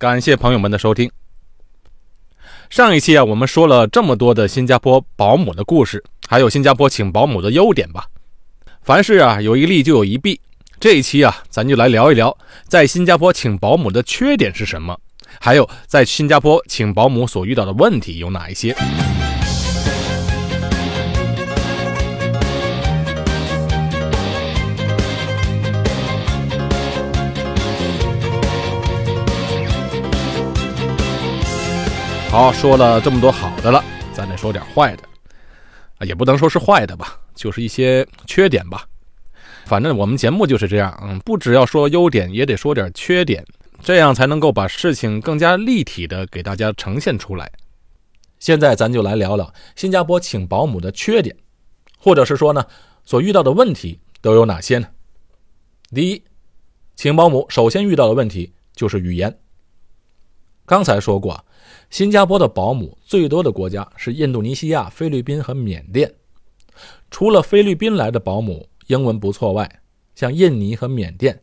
感谢朋友们的收听。上一期啊，我们说了这么多的新加坡保姆的故事，还有新加坡请保姆的优点吧。凡事啊，有一利就有一弊。这一期啊，咱就来聊一聊，在新加坡请保姆的缺点是什么，还有在新加坡请保姆所遇到的问题有哪一些。好，说了这么多好的了，咱得说点坏的，啊，也不能说是坏的吧，就是一些缺点吧。反正我们节目就是这样，嗯，不只要说优点，也得说点缺点，这样才能够把事情更加立体的给大家呈现出来。现在咱就来聊聊新加坡请保姆的缺点，或者是说呢，所遇到的问题都有哪些呢？第一，请保姆首先遇到的问题就是语言。刚才说过。新加坡的保姆最多的国家是印度尼西亚、菲律宾和缅甸。除了菲律宾来的保姆英文不错外，像印尼和缅甸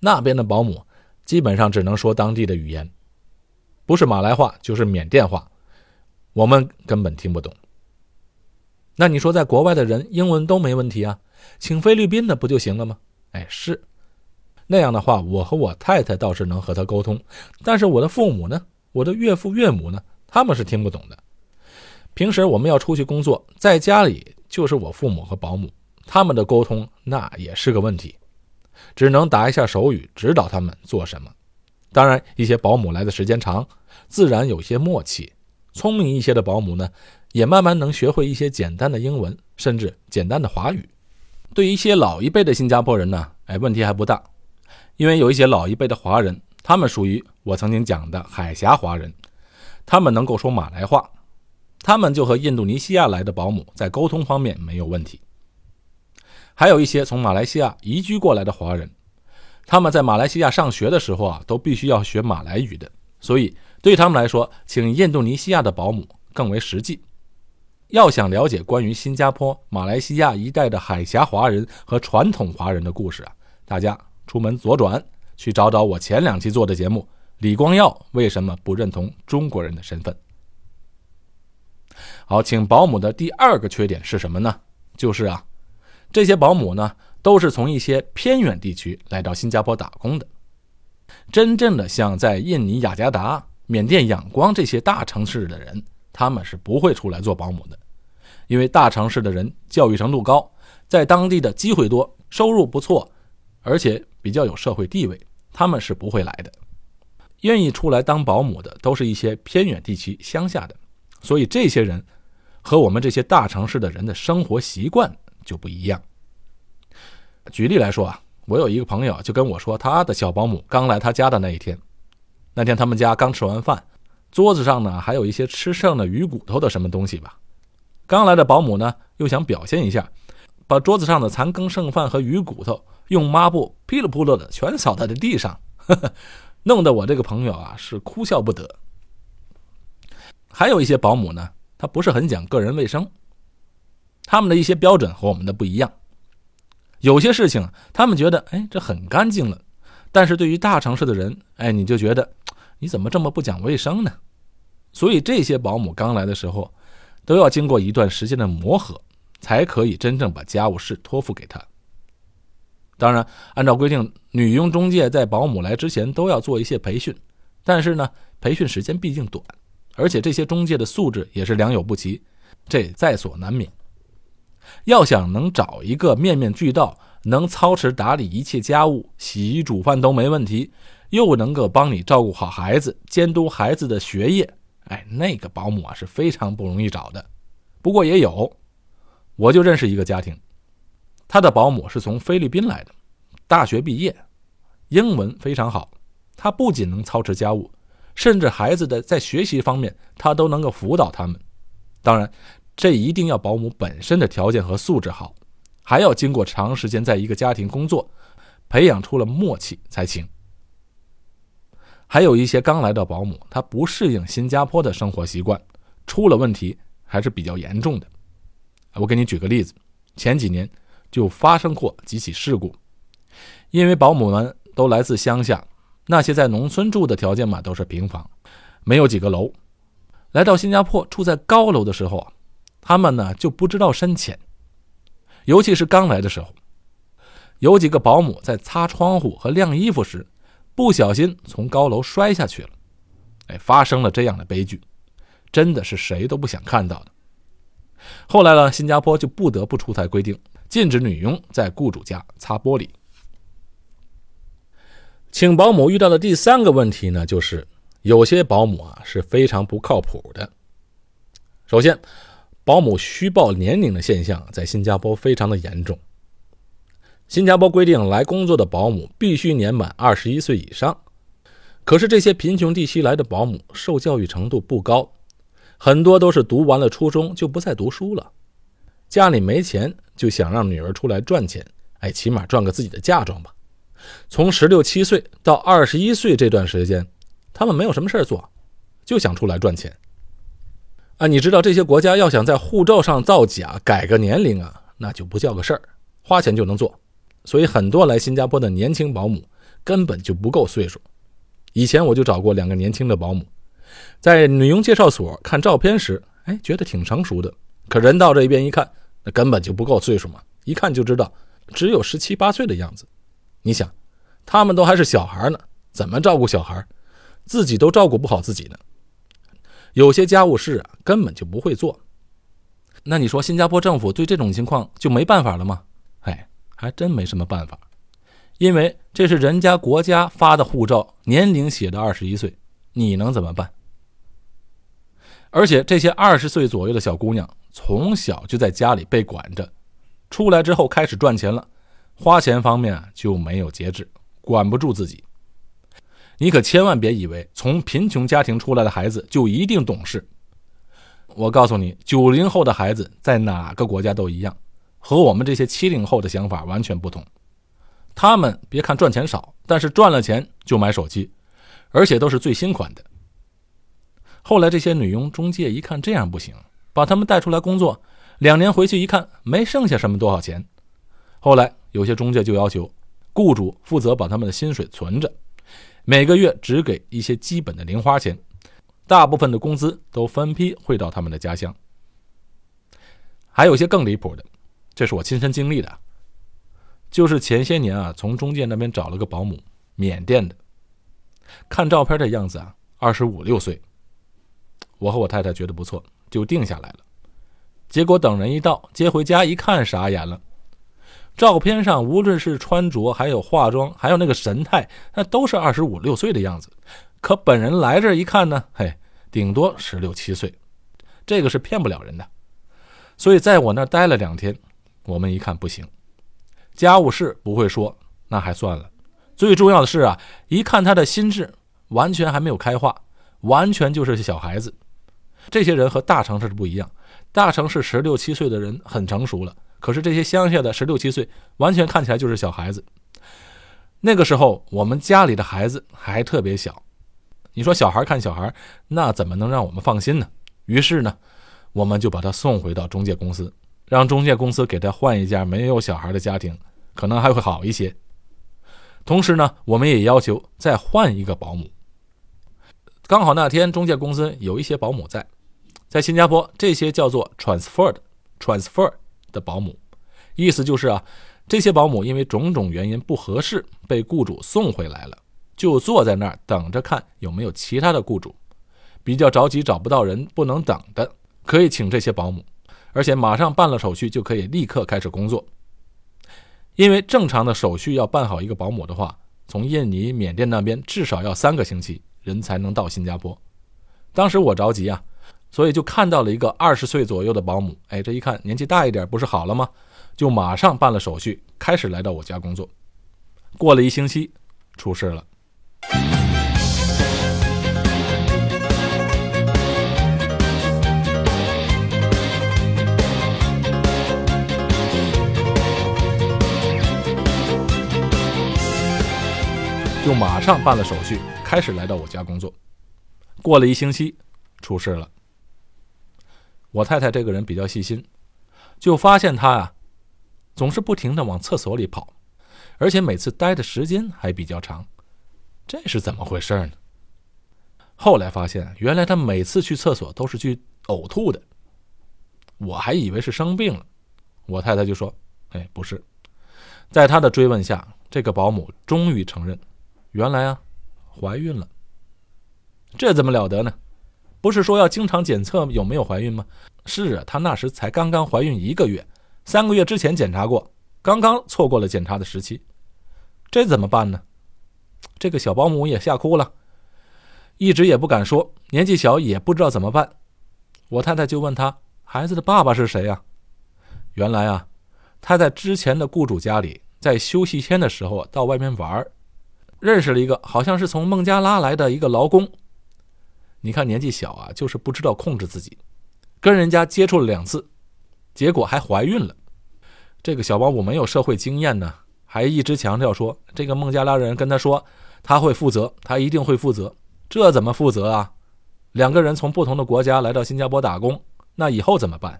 那边的保姆基本上只能说当地的语言，不是马来话就是缅甸话，我们根本听不懂。那你说在国外的人英文都没问题啊？请菲律宾的不就行了吗？哎，是那样的话，我和我太太倒是能和他沟通，但是我的父母呢？我的岳父岳母呢，他们是听不懂的。平时我们要出去工作，在家里就是我父母和保姆，他们的沟通那也是个问题，只能打一下手语指导他们做什么。当然，一些保姆来的时间长，自然有些默契。聪明一些的保姆呢，也慢慢能学会一些简单的英文，甚至简单的华语。对于一些老一辈的新加坡人呢，哎，问题还不大，因为有一些老一辈的华人。他们属于我曾经讲的海峡华人，他们能够说马来话，他们就和印度尼西亚来的保姆在沟通方面没有问题。还有一些从马来西亚移居过来的华人，他们在马来西亚上学的时候啊，都必须要学马来语的，所以对他们来说，请印度尼西亚的保姆更为实际。要想了解关于新加坡、马来西亚一带的海峡华人和传统华人的故事啊，大家出门左转。去找找我前两期做的节目，李光耀为什么不认同中国人的身份？好，请保姆的第二个缺点是什么呢？就是啊，这些保姆呢都是从一些偏远地区来到新加坡打工的。真正的像在印尼雅加达、缅甸仰光这些大城市的人，他们是不会出来做保姆的，因为大城市的人教育程度高，在当地的机会多，收入不错，而且。比较有社会地位，他们是不会来的。愿意出来当保姆的，都是一些偏远地区乡下的，所以这些人和我们这些大城市的人的生活习惯就不一样。举例来说啊，我有一个朋友就跟我说，他的小保姆刚来他家的那一天，那天他们家刚吃完饭，桌子上呢还有一些吃剩的鱼骨头的什么东西吧。刚来的保姆呢又想表现一下，把桌子上的残羹剩饭和鱼骨头。用抹布噼里扑啦的全扫在了地上，弄得我这个朋友啊是哭笑不得。还有一些保姆呢，他不是很讲个人卫生，他们的一些标准和我们的不一样。有些事情他们觉得哎这很干净了，但是对于大城市的人哎你就觉得你怎么这么不讲卫生呢？所以这些保姆刚来的时候，都要经过一段时间的磨合，才可以真正把家务事托付给他。当然，按照规定，女佣中介在保姆来之前都要做一些培训，但是呢，培训时间毕竟短，而且这些中介的素质也是良莠不齐，这在所难免。要想能找一个面面俱到，能操持打理一切家务、洗衣煮饭都没问题，又能够帮你照顾好孩子、监督孩子的学业，哎，那个保姆啊是非常不容易找的。不过也有，我就认识一个家庭。他的保姆是从菲律宾来的，大学毕业，英文非常好。他不仅能操持家务，甚至孩子的在学习方面，他都能够辅导他们。当然，这一定要保姆本身的条件和素质好，还要经过长时间在一个家庭工作，培养出了默契才行。还有一些刚来的保姆，他不适应新加坡的生活习惯，出了问题还是比较严重的。我给你举个例子，前几年。就发生过几起事故，因为保姆们都来自乡下，那些在农村住的条件嘛，都是平房，没有几个楼。来到新加坡住在高楼的时候，他们呢就不知道深浅，尤其是刚来的时候，有几个保姆在擦窗户和晾衣服时，不小心从高楼摔下去了，哎，发生了这样的悲剧，真的是谁都不想看到的。后来呢，新加坡就不得不出台规定，禁止女佣在雇主家擦玻璃。请保姆遇到的第三个问题呢，就是有些保姆啊是非常不靠谱的。首先，保姆虚报年龄的现象在新加坡非常的严重。新加坡规定，来工作的保姆必须年满二十一岁以上。可是这些贫穷地区来的保姆受教育程度不高，很多都是读完了初中就不再读书了，家里没钱就想让女儿出来赚钱，哎，起码赚个自己的嫁妆吧。从十六七岁到二十一岁这段时间，他们没有什么事做，就想出来赚钱。啊，你知道这些国家要想在护照上造假改个年龄啊，那就不叫个事儿，花钱就能做。所以很多来新加坡的年轻保姆根本就不够岁数。以前我就找过两个年轻的保姆，在女佣介绍所看照片时，哎，觉得挺成熟的。可人到这边一看，那根本就不够岁数嘛，一看就知道只有十七八岁的样子。你想，他们都还是小孩呢，怎么照顾小孩？自己都照顾不好自己呢。有些家务事啊，根本就不会做。那你说，新加坡政府对这种情况就没办法了吗？哎，还真没什么办法，因为这是人家国家发的护照，年龄写的二十一岁，你能怎么办？而且这些二十岁左右的小姑娘，从小就在家里被管着，出来之后开始赚钱了。花钱方面就没有节制，管不住自己。你可千万别以为从贫穷家庭出来的孩子就一定懂事。我告诉你，九零后的孩子在哪个国家都一样，和我们这些七零后的想法完全不同。他们别看赚钱少，但是赚了钱就买手机，而且都是最新款的。后来这些女佣中介一看这样不行，把他们带出来工作，两年回去一看没剩下什么多少钱。后来。有些中介就要求，雇主负责把他们的薪水存着，每个月只给一些基本的零花钱，大部分的工资都分批汇到他们的家乡。还有些更离谱的，这是我亲身经历的，就是前些年啊，从中介那边找了个保姆，缅甸的，看照片的样子啊，二十五六岁。我和我太太觉得不错，就定下来了。结果等人一到，接回家一看，傻眼了。照片上无论是穿着，还有化妆，还有那个神态，那都是二十五六岁的样子。可本人来这一看呢，嘿，顶多十六七岁，这个是骗不了人的。所以在我那待了两天，我们一看不行，家务事不会说，那还算了。最重要的是啊，一看他的心智完全还没有开化，完全就是小孩子。这些人和大城市不一样，大城市十六七岁的人很成熟了。可是这些乡下的十六七岁，完全看起来就是小孩子。那个时候，我们家里的孩子还特别小，你说小孩看小孩，那怎么能让我们放心呢？于是呢，我们就把他送回到中介公司，让中介公司给他换一家没有小孩的家庭，可能还会好一些。同时呢，我们也要求再换一个保姆。刚好那天中介公司有一些保姆在，在新加坡，这些叫做 transferred，transfer。的保姆，意思就是啊，这些保姆因为种种原因不合适，被雇主送回来了，就坐在那儿等着看有没有其他的雇主，比较着急找不到人，不能等的，可以请这些保姆，而且马上办了手续就可以立刻开始工作。因为正常的手续要办好一个保姆的话，从印尼、缅甸那边至少要三个星期人才能到新加坡。当时我着急啊。所以就看到了一个二十岁左右的保姆，哎，这一看年纪大一点，不是好了吗？就马上办了手续，开始来到我家工作。过了一星期，出事了，就马上办了手续，开始来到我家工作。过了一星期，出事了。我太太这个人比较细心，就发现他啊，总是不停的往厕所里跑，而且每次待的时间还比较长。这是怎么回事呢？后来发现，原来他每次去厕所都是去呕吐的。我还以为是生病了，我太太就说：“哎，不是。”在他的追问下，这个保姆终于承认，原来啊，怀孕了。这怎么了得呢？不是说要经常检测有没有怀孕吗？是啊，她那时才刚刚怀孕一个月，三个月之前检查过，刚刚错过了检查的时期。这怎么办呢？这个小保姆也吓哭了，一直也不敢说，年纪小也不知道怎么办。我太太就问他：“孩子的爸爸是谁呀？”原来啊，他在之前的雇主家里，在休息天的时候到外面玩，认识了一个好像是从孟加拉来的一个劳工。你看年纪小啊，就是不知道控制自己，跟人家接触了两次，结果还怀孕了。这个小保姆没有社会经验呢，还一直强调说这个孟加拉人跟他说他会负责，他一定会负责。这怎么负责啊？两个人从不同的国家来到新加坡打工，那以后怎么办？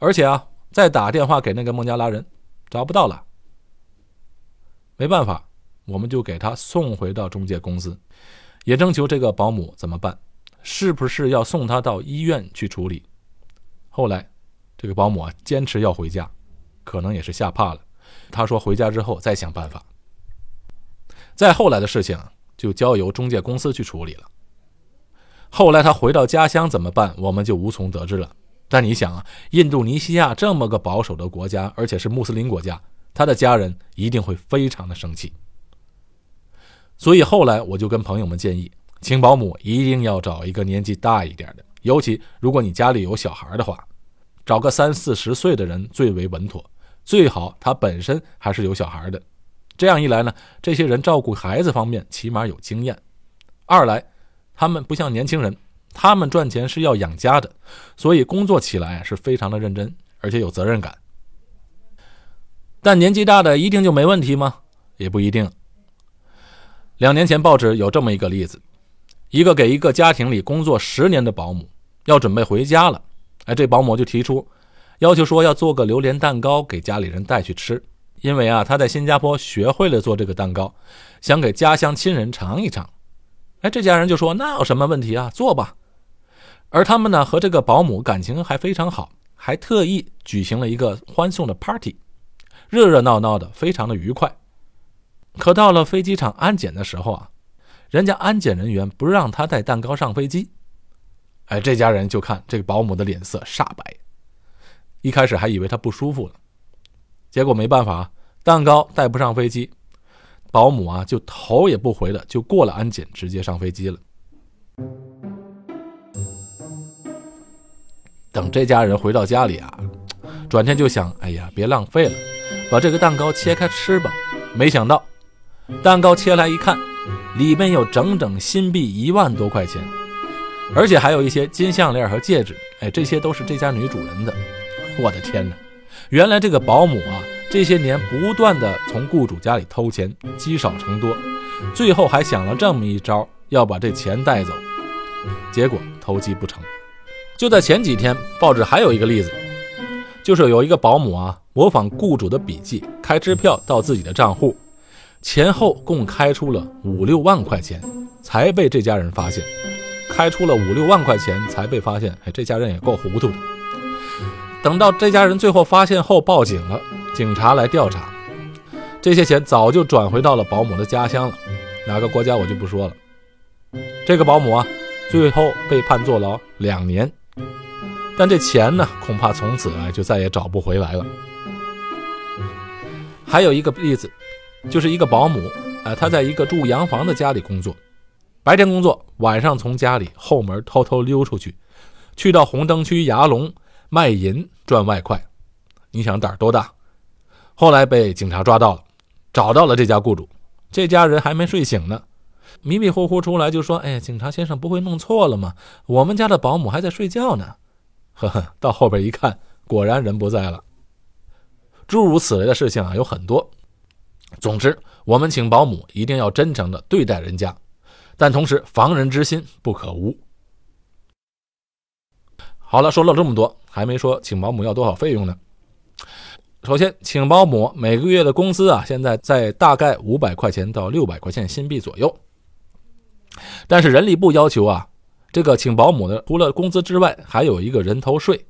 而且啊，再打电话给那个孟加拉人，找不到了。没办法，我们就给他送回到中介公司。也征求这个保姆怎么办？是不是要送他到医院去处理？后来，这个保姆啊坚持要回家，可能也是吓怕了。他说回家之后再想办法。再后来的事情就交由中介公司去处理了。后来他回到家乡怎么办？我们就无从得知了。但你想啊，印度尼西亚这么个保守的国家，而且是穆斯林国家，他的家人一定会非常的生气。所以后来我就跟朋友们建议，请保姆一定要找一个年纪大一点的，尤其如果你家里有小孩的话，找个三四十岁的人最为稳妥，最好他本身还是有小孩的。这样一来呢，这些人照顾孩子方面起码有经验；二来，他们不像年轻人，他们赚钱是要养家的，所以工作起来是非常的认真，而且有责任感。但年纪大的一定就没问题吗？也不一定。两年前，报纸有这么一个例子：一个给一个家庭里工作十年的保姆要准备回家了，哎，这保姆就提出要求说要做个榴莲蛋糕给家里人带去吃，因为啊，他在新加坡学会了做这个蛋糕，想给家乡亲人尝一尝。哎，这家人就说那有什么问题啊，做吧。而他们呢和这个保姆感情还非常好，还特意举行了一个欢送的 party，热热闹闹的，非常的愉快。可到了飞机场安检的时候啊，人家安检人员不让他带蛋糕上飞机。哎，这家人就看这个保姆的脸色煞白，一开始还以为他不舒服了，结果没办法，蛋糕带不上飞机，保姆啊就头也不回的就过了安检，直接上飞机了。等这家人回到家里啊，转天就想，哎呀，别浪费了，把这个蛋糕切开吃吧。没想到。蛋糕切来一看，里面有整整新币一万多块钱，而且还有一些金项链和戒指。哎，这些都是这家女主人的。我的天哪！原来这个保姆啊，这些年不断的从雇主家里偷钱，积少成多，最后还想了这么一招，要把这钱带走。结果偷鸡不成。就在前几天，报纸还有一个例子，就是有一个保姆啊，模仿雇主的笔记，开支票到自己的账户。前后共开出了五六万块钱，才被这家人发现。开出了五六万块钱才被发现，哎，这家人也够糊涂的。等到这家人最后发现后报警了，警察来调查，这些钱早就转回到了保姆的家乡了，哪个国家我就不说了。这个保姆啊，最后被判坐牢两年，但这钱呢，恐怕从此啊就再也找不回来了。还有一个例子。就是一个保姆，呃，她在一个住洋房的家里工作，白天工作，晚上从家里后门偷偷溜出去，去到红灯区牙龙卖淫赚外快。你想胆儿多大？后来被警察抓到了，找到了这家雇主，这家人还没睡醒呢，迷迷糊糊出来就说：“哎，警察先生不会弄错了吗？我们家的保姆还在睡觉呢。”呵呵，到后边一看，果然人不在了。诸如此类的事情啊，有很多。总之，我们请保姆一定要真诚的对待人家，但同时防人之心不可无。好了，说了这么多，还没说请保姆要多少费用呢？首先，请保姆每个月的工资啊，现在在大概五百块钱到六百块钱新币左右。但是人力部要求啊，这个请保姆的除了工资之外，还有一个人头税。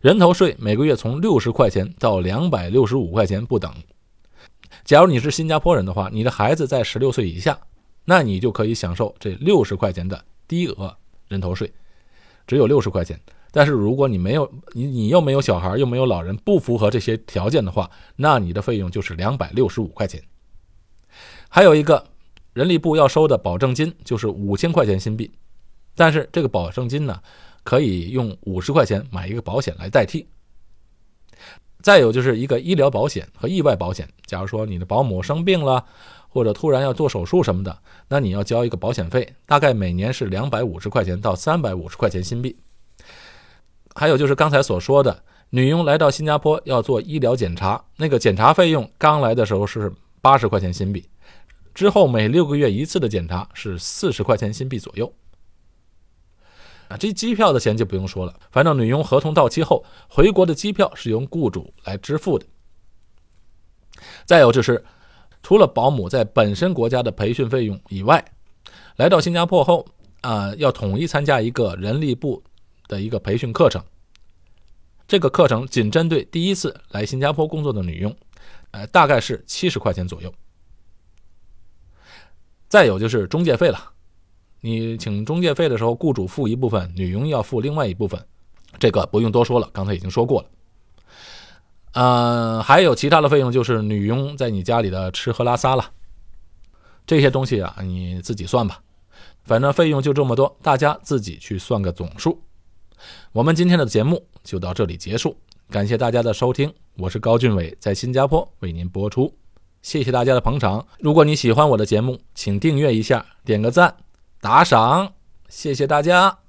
人头税每个月从六十块钱到两百六十五块钱不等。假如你是新加坡人的话，你的孩子在十六岁以下，那你就可以享受这六十块钱的低额人头税，只有六十块钱。但是如果你没有你你又没有小孩又没有老人，不符合这些条件的话，那你的费用就是两百六十五块钱。还有一个人力部要收的保证金就是五千块钱新币，但是这个保证金呢？可以用五十块钱买一个保险来代替。再有就是一个医疗保险和意外保险。假如说你的保姆生病了，或者突然要做手术什么的，那你要交一个保险费，大概每年是两百五十块钱到三百五十块钱新币。还有就是刚才所说的，女佣来到新加坡要做医疗检查，那个检查费用刚来的时候是八十块钱新币，之后每六个月一次的检查是四十块钱新币左右。啊，这机票的钱就不用说了，反正女佣合同到期后回国的机票是由雇主来支付的。再有就是，除了保姆在本身国家的培训费用以外，来到新加坡后啊，要统一参加一个人力部的一个培训课程。这个课程仅针对第一次来新加坡工作的女佣，呃，大概是七十块钱左右。再有就是中介费了。你请中介费的时候，雇主付一部分，女佣要付另外一部分，这个不用多说了，刚才已经说过了。呃，还有其他的费用，就是女佣在你家里的吃喝拉撒了，这些东西啊，你自己算吧。反正费用就这么多，大家自己去算个总数。我们今天的节目就到这里结束，感谢大家的收听，我是高俊伟，在新加坡为您播出，谢谢大家的捧场。如果你喜欢我的节目，请订阅一下，点个赞。打赏，谢谢大家。